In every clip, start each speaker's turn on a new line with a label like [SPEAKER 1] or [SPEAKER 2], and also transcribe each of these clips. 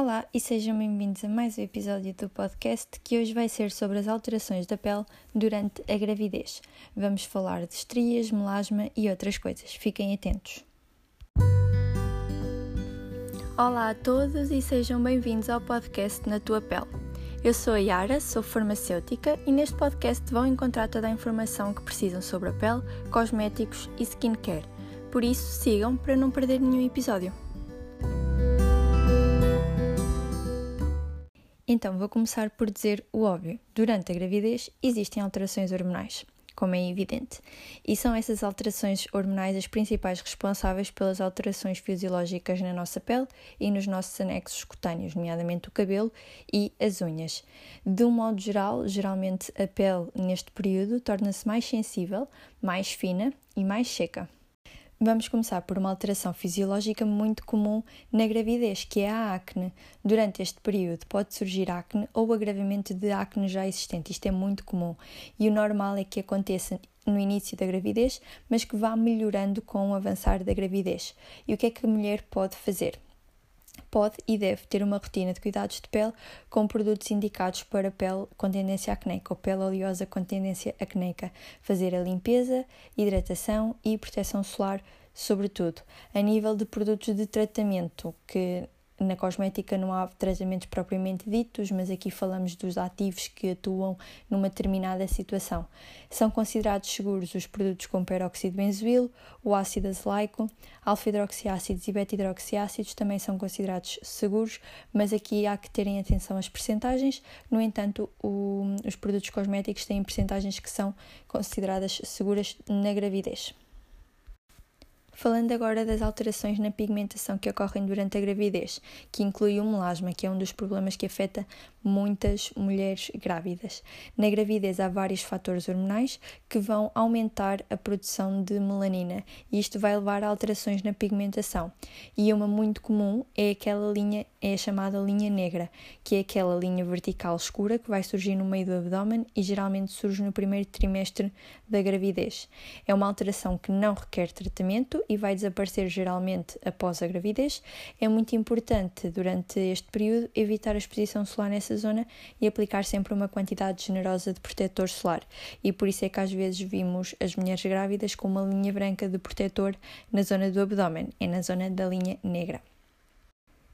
[SPEAKER 1] Olá e sejam bem-vindos a mais um episódio do podcast que hoje vai ser sobre as alterações da pele durante a gravidez. Vamos falar de estrias, melasma e outras coisas. Fiquem atentos. Olá a todos e sejam bem-vindos ao podcast Na Tua Pele. Eu sou a Yara, sou farmacêutica e neste podcast vão encontrar toda a informação que precisam sobre a pele, cosméticos e skincare. Por isso, sigam para não perder nenhum episódio. Então, vou começar por dizer o óbvio. Durante a gravidez existem alterações hormonais, como é evidente, e são essas alterações hormonais as principais responsáveis pelas alterações fisiológicas na nossa pele e nos nossos anexos cutâneos, nomeadamente o cabelo e as unhas. De um modo geral, geralmente a pele neste período torna-se mais sensível, mais fina e mais seca. Vamos começar por uma alteração fisiológica muito comum na gravidez, que é a acne. Durante este período pode surgir acne ou agravamento de acne já existente. Isto é muito comum e o normal é que aconteça no início da gravidez, mas que vá melhorando com o avançar da gravidez. E o que é que a mulher pode fazer? Pode e deve ter uma rotina de cuidados de pele com produtos indicados para pele com tendência acnéica ou pele oleosa com tendência acnéica. Fazer a limpeza, hidratação e proteção solar, sobretudo. A nível de produtos de tratamento, que na cosmética não há tratamentos propriamente ditos, mas aqui falamos dos ativos que atuam numa determinada situação. São considerados seguros os produtos com peróxido de benzoilo, o ácido azelaico, alfa-hidroxiácidos e beta-hidroxiácidos também são considerados seguros, mas aqui há que terem atenção às percentagens. No entanto, o, os produtos cosméticos têm percentagens que são consideradas seguras na gravidez. Falando agora das alterações na pigmentação que ocorrem durante a gravidez, que inclui o melasma, que é um dos problemas que afeta muitas mulheres grávidas. Na gravidez há vários fatores hormonais que vão aumentar a produção de melanina e isto vai levar a alterações na pigmentação. E uma muito comum é aquela linha, é a chamada linha negra, que é aquela linha vertical escura que vai surgir no meio do abdômen e geralmente surge no primeiro trimestre da gravidez. É uma alteração que não requer tratamento e vai desaparecer geralmente após a gravidez. É muito importante durante este período evitar a exposição solar nessa zona e aplicar sempre uma quantidade generosa de protetor solar. E por isso é que às vezes vimos as mulheres grávidas com uma linha branca de protetor na zona do abdômen, é na zona da linha negra.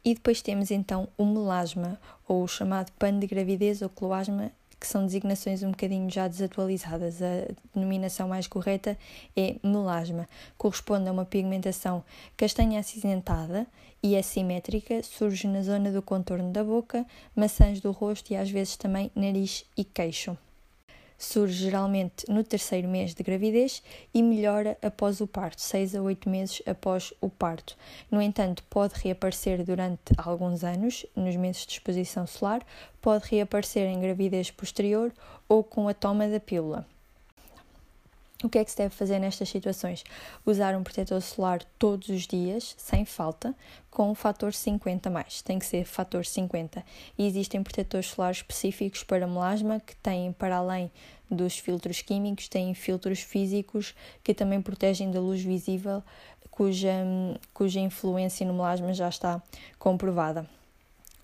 [SPEAKER 1] E depois temos então o melasma, ou o chamado pano de gravidez ou cloasma que são designações um bocadinho já desatualizadas. A denominação mais correta é melasma. Corresponde a uma pigmentação castanha acinzentada e assimétrica, surge na zona do contorno da boca, maçãs do rosto e às vezes também nariz e queixo surge geralmente no terceiro mês de gravidez e melhora após o parto, 6 a 8 meses após o parto. No entanto, pode reaparecer durante alguns anos, nos meses de exposição solar, pode reaparecer em gravidez posterior ou com a toma da pílula. O que é que se deve fazer nestas situações? Usar um protetor solar todos os dias, sem falta, com o fator 50 mais. Tem que ser fator 50. E existem protetores solares específicos para melasma que têm, para além dos filtros químicos, têm filtros físicos que também protegem da luz visível, cuja, cuja influência no melasma já está comprovada.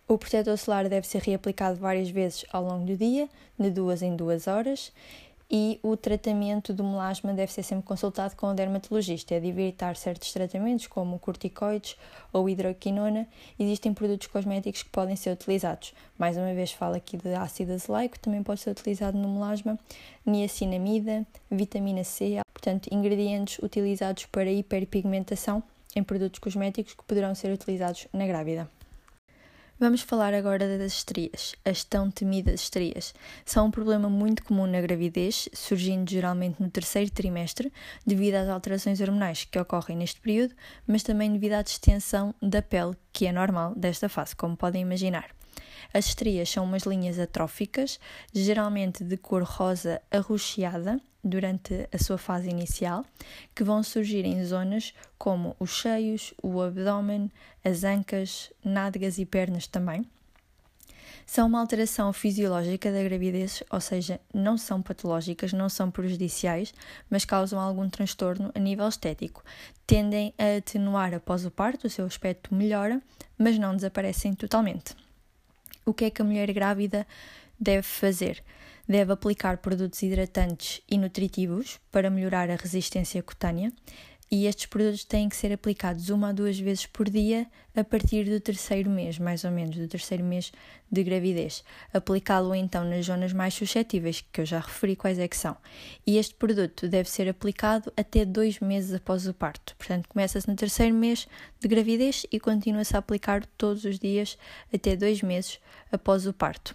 [SPEAKER 1] O protetor solar deve ser reaplicado várias vezes ao longo do dia, de duas em duas horas, e o tratamento do melasma deve ser sempre consultado com o dermatologista. É de evitar certos tratamentos, como corticoides ou hidroquinona. Existem produtos cosméticos que podem ser utilizados. Mais uma vez, falo aqui de ácido azelaico, também pode ser utilizado no melasma, niacinamida, vitamina C, portanto, ingredientes utilizados para hiperpigmentação em produtos cosméticos que poderão ser utilizados na grávida. Vamos falar agora das estrias. As tão temidas estrias são um problema muito comum na gravidez, surgindo geralmente no terceiro trimestre, devido às alterações hormonais que ocorrem neste período, mas também devido à distensão da pele, que é normal desta fase, como podem imaginar. As estrias são umas linhas atróficas, geralmente de cor rosa arroxeada durante a sua fase inicial, que vão surgir em zonas como os cheios, o abdômen, as ancas, nádegas e pernas também. São uma alteração fisiológica da gravidez, ou seja, não são patológicas, não são prejudiciais, mas causam algum transtorno a nível estético. Tendem a atenuar após o parto, o seu aspecto melhora, mas não desaparecem totalmente. O que é que a mulher grávida deve fazer? Deve aplicar produtos hidratantes e nutritivos para melhorar a resistência cutânea, e estes produtos têm que ser aplicados uma a duas vezes por dia a partir do terceiro mês, mais ou menos, do terceiro mês de gravidez. Aplicá-lo então nas zonas mais suscetíveis, que eu já referi quais é que são. E este produto deve ser aplicado até dois meses após o parto. Portanto, começa-se no terceiro mês de gravidez e continua-se a aplicar todos os dias até dois meses após o parto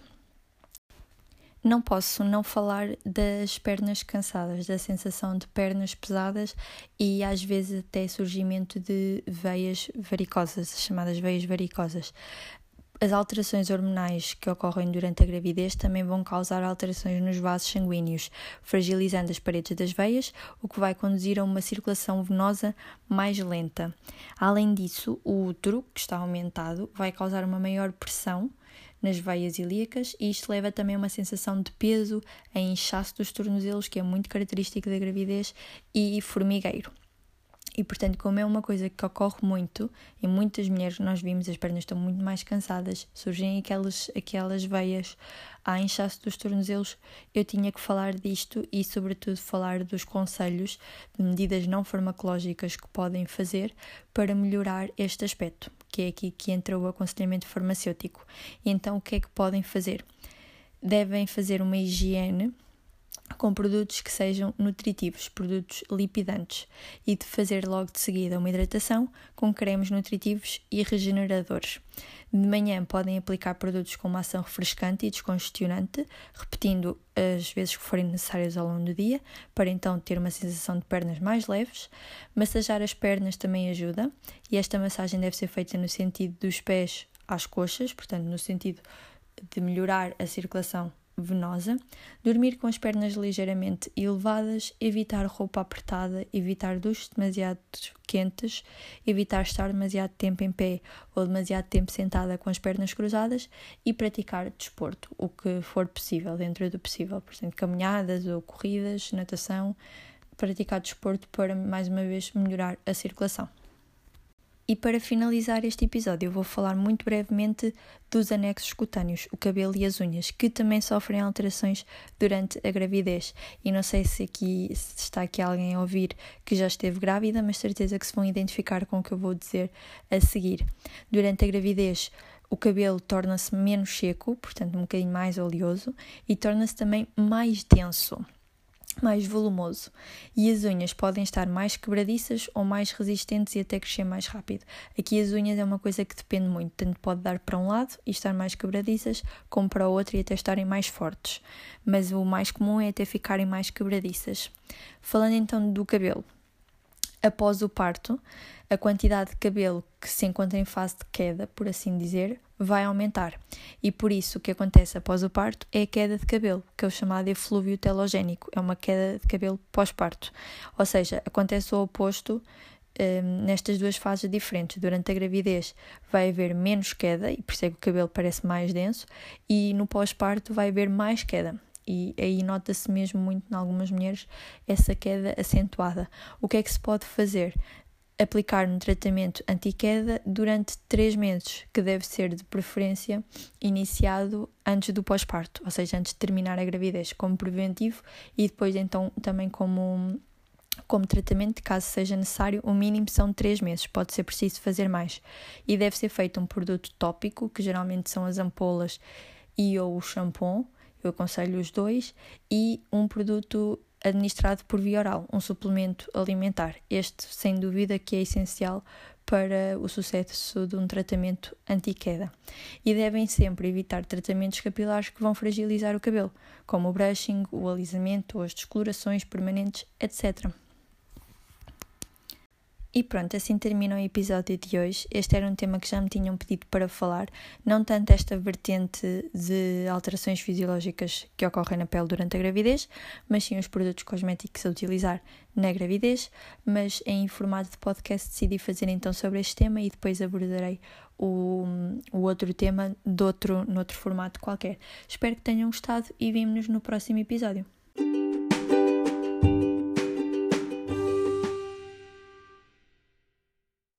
[SPEAKER 1] não posso não falar das pernas cansadas, da sensação de pernas pesadas e às vezes até surgimento de veias varicosas, chamadas veias varicosas. As alterações hormonais que ocorrem durante a gravidez também vão causar alterações nos vasos sanguíneos, fragilizando as paredes das veias, o que vai conduzir a uma circulação venosa mais lenta. Além disso, o útero, que está aumentado, vai causar uma maior pressão nas veias ilíacas e isto leva também a uma sensação de peso, a inchaço dos tornozelos, que é muito característico da gravidez, e formigueiro. E portanto, como é uma coisa que ocorre muito, em muitas mulheres nós vimos, as pernas estão muito mais cansadas, surgem aquelas, aquelas veias a inchaço dos tornozelos, eu tinha que falar disto e, sobretudo, falar dos conselhos de medidas não farmacológicas que podem fazer para melhorar este aspecto, que é aqui que entra o aconselhamento farmacêutico. Então, o que é que podem fazer? Devem fazer uma higiene com produtos que sejam nutritivos, produtos lipidantes, e de fazer logo de seguida uma hidratação com cremes nutritivos e regeneradores. De manhã podem aplicar produtos com uma ação refrescante e descongestionante, repetindo as vezes que forem necessárias ao longo do dia, para então ter uma sensação de pernas mais leves. Massajar as pernas também ajuda, e esta massagem deve ser feita no sentido dos pés às coxas, portanto, no sentido de melhorar a circulação venosa, dormir com as pernas ligeiramente elevadas, evitar roupa apertada, evitar duches demasiado quentes, evitar estar demasiado tempo em pé ou demasiado tempo sentada com as pernas cruzadas e praticar desporto, o que for possível, dentro do possível, portanto, caminhadas ou corridas, natação, praticar desporto para mais uma vez melhorar a circulação. E para finalizar este episódio, eu vou falar muito brevemente dos anexos cutâneos, o cabelo e as unhas, que também sofrem alterações durante a gravidez. E não sei se aqui se está aqui alguém a ouvir que já esteve grávida, mas certeza que se vão identificar com o que eu vou dizer a seguir. Durante a gravidez, o cabelo torna-se menos seco, portanto um bocadinho mais oleoso, e torna-se também mais denso mais volumoso e as unhas podem estar mais quebradiças ou mais resistentes e até crescer mais rápido. Aqui as unhas é uma coisa que depende muito, tanto pode dar para um lado e estar mais quebradiças, como para o outro e até estarem mais fortes. Mas o mais comum é até ficarem mais quebradiças. Falando então do cabelo, após o parto, a quantidade de cabelo que se encontra em fase de queda, por assim dizer, vai aumentar. E por isso o que acontece após o parto é a queda de cabelo, que é o chamado eflúvio telogénico, é uma queda de cabelo pós-parto. Ou seja, acontece o oposto um, nestas duas fases diferentes. Durante a gravidez vai haver menos queda, e por isso é que o cabelo parece mais denso, e no pós-parto vai haver mais queda e aí nota-se mesmo muito em algumas mulheres essa queda acentuada. O que é que se pode fazer? Aplicar um tratamento anti-queda durante 3 meses, que deve ser de preferência iniciado antes do pós-parto, ou seja, antes de terminar a gravidez, como preventivo e depois então também como como tratamento, caso seja necessário, o mínimo são 3 meses, pode ser preciso fazer mais. E deve ser feito um produto tópico, que geralmente são as ampolas e ou o shampoo, eu aconselho os dois, e um produto administrado por via oral, um suplemento alimentar. Este, sem dúvida, que é essencial para o sucesso de um tratamento anti-queda. E devem sempre evitar tratamentos capilares que vão fragilizar o cabelo, como o brushing, o alisamento ou as descolorações permanentes, etc. E pronto, assim termina o episódio de hoje. Este era um tema que já me tinham pedido para falar, não tanto esta vertente de alterações fisiológicas que ocorrem na pele durante a gravidez, mas sim os produtos cosméticos a utilizar na gravidez. Mas em formato de podcast decidi fazer então sobre este tema e depois abordarei o, o outro tema de outro, noutro formato qualquer. Espero que tenham gostado e vemo-nos no próximo episódio.